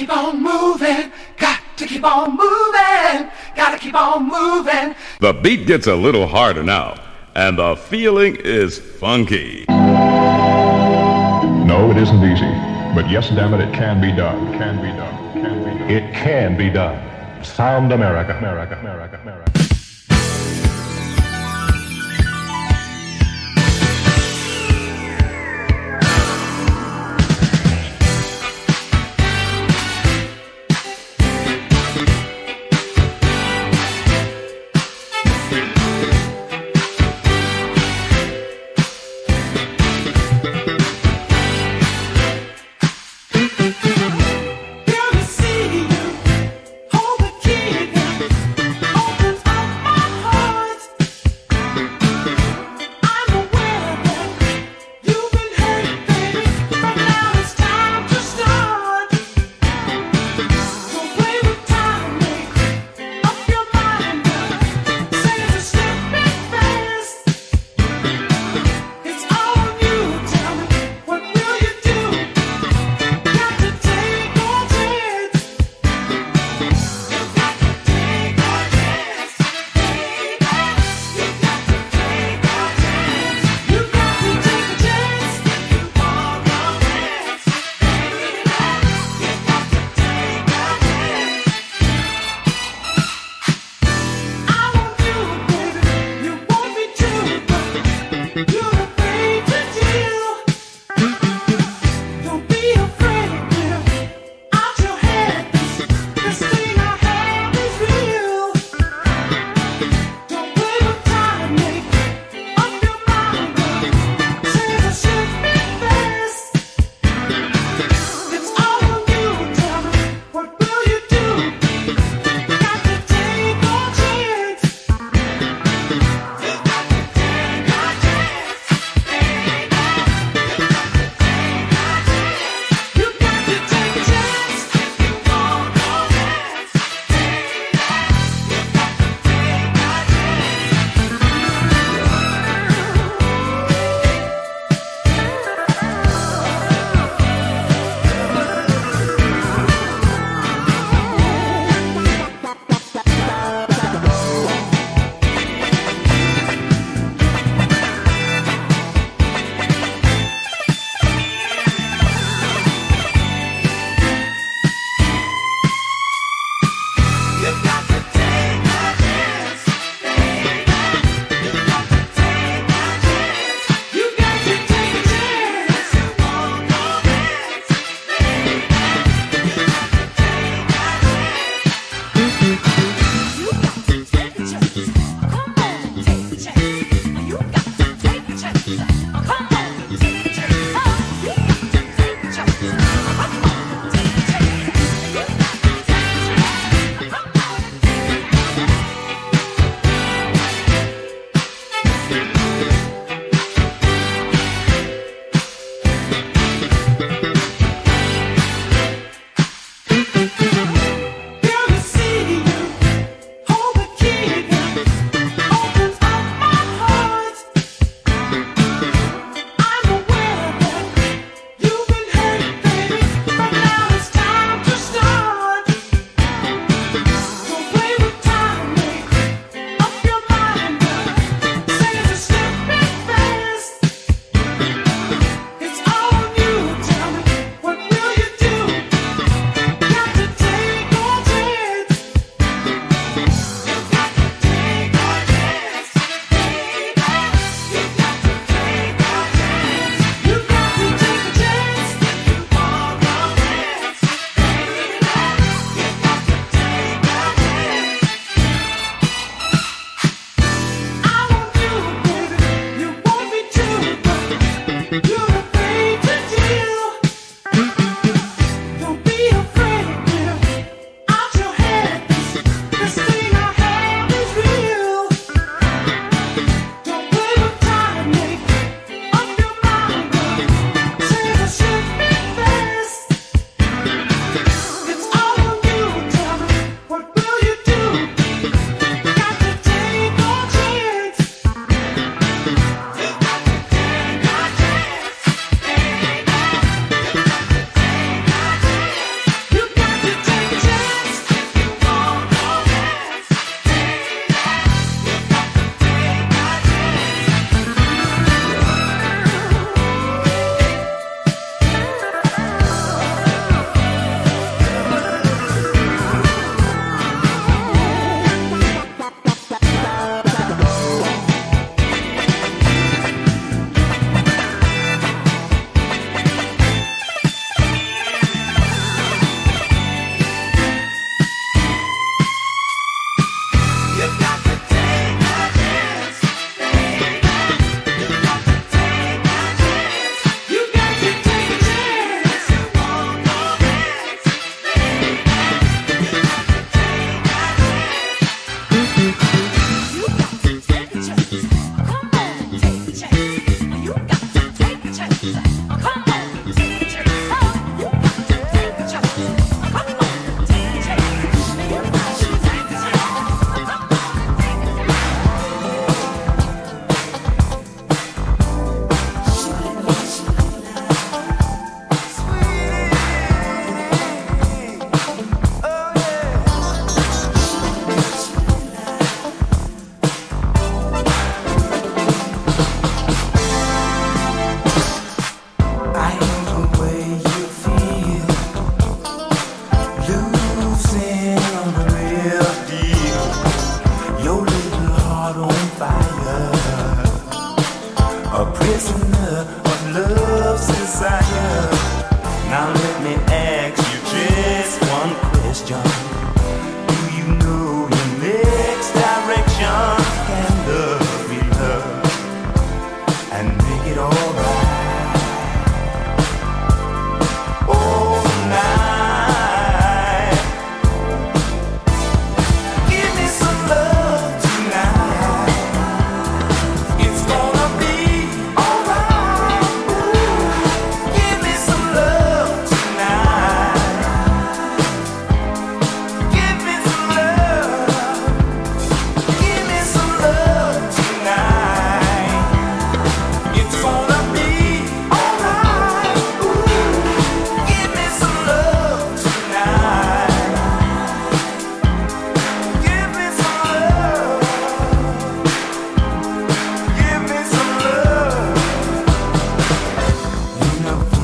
keep on moving. Got to keep on moving. Gotta keep on moving. The beat gets a little harder now, and the feeling is funky. No, it isn't easy. But yes, damn it, it can be done. Can be done. Can be done. It can be done. Sound America, America, America, America.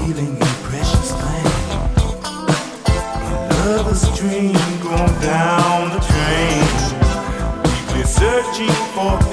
leaving a precious going down the drain. Searching for.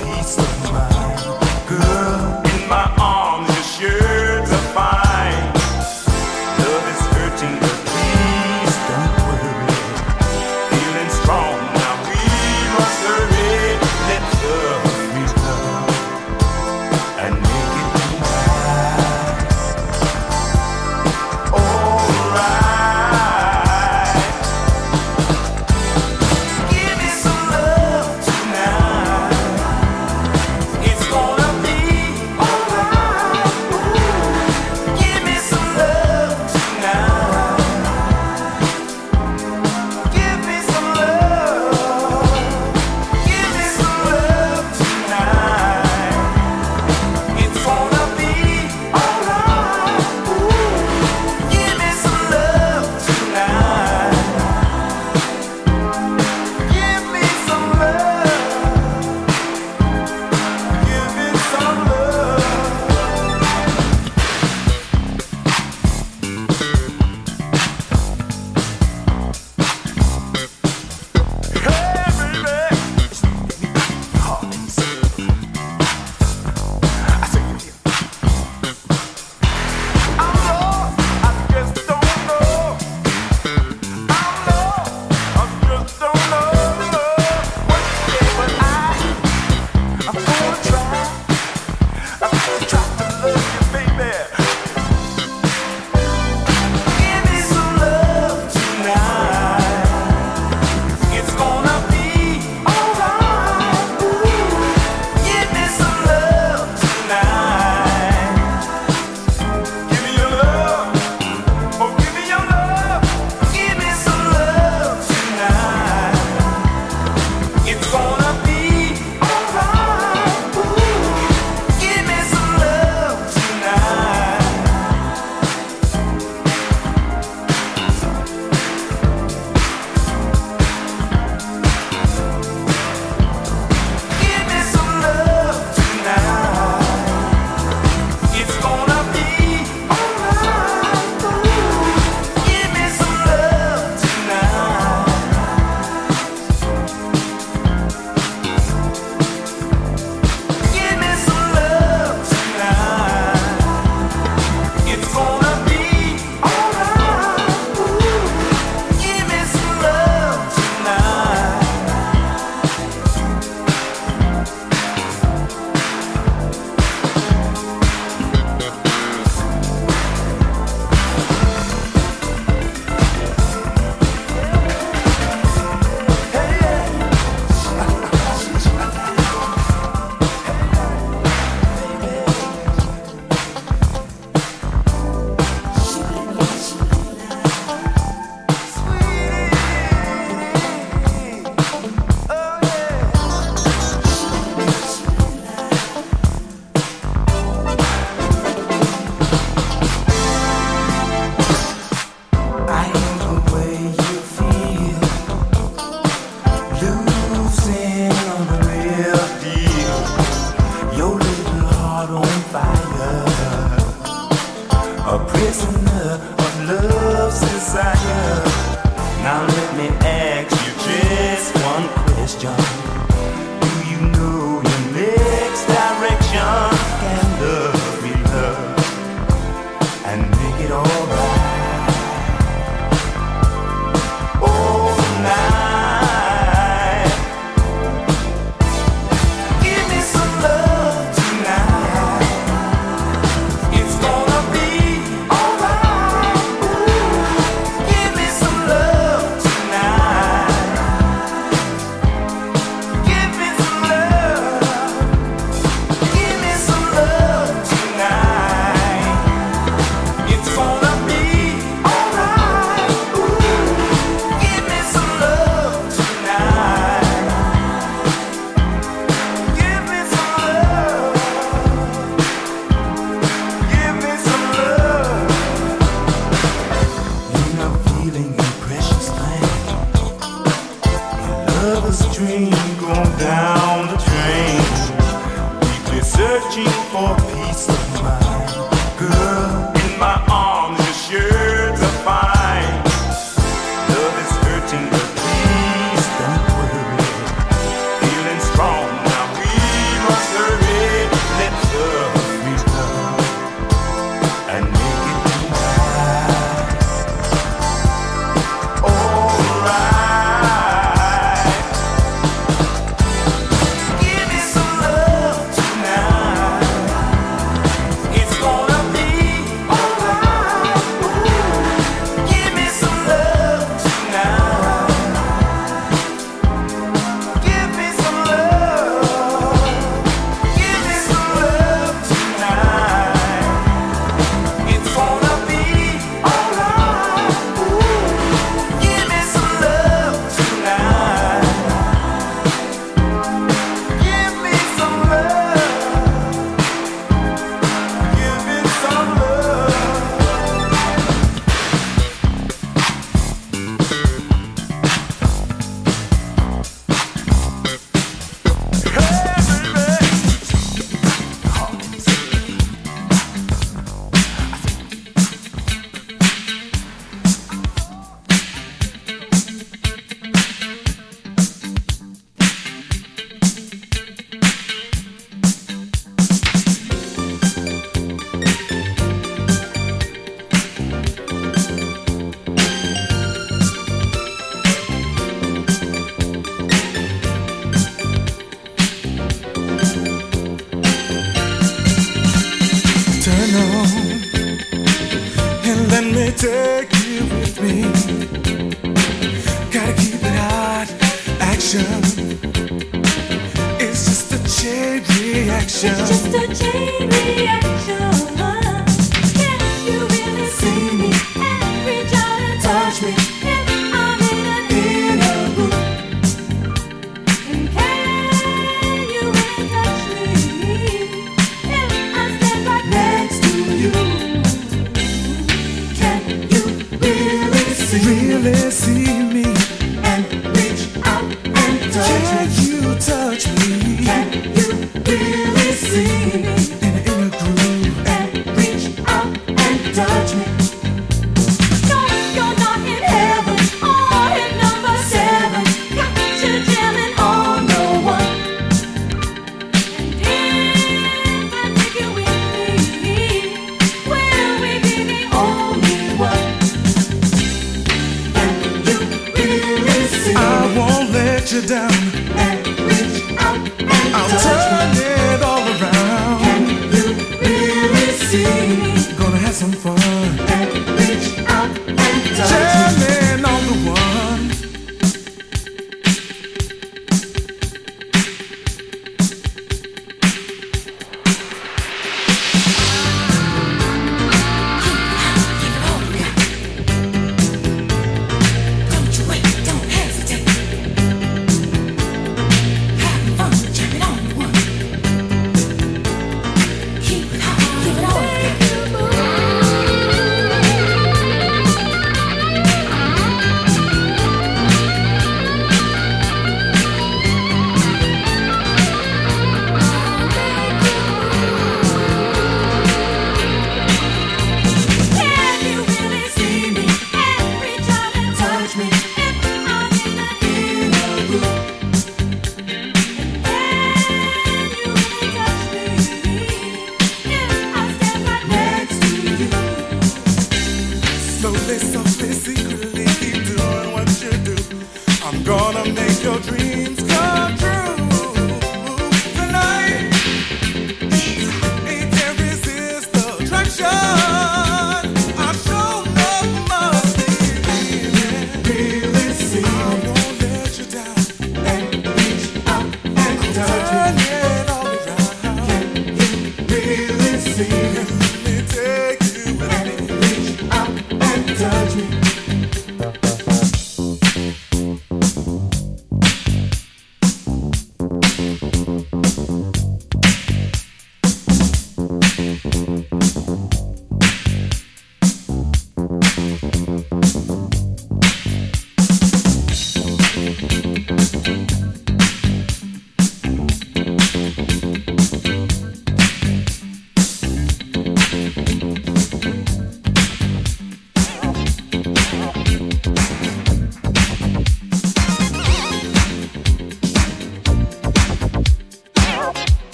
Really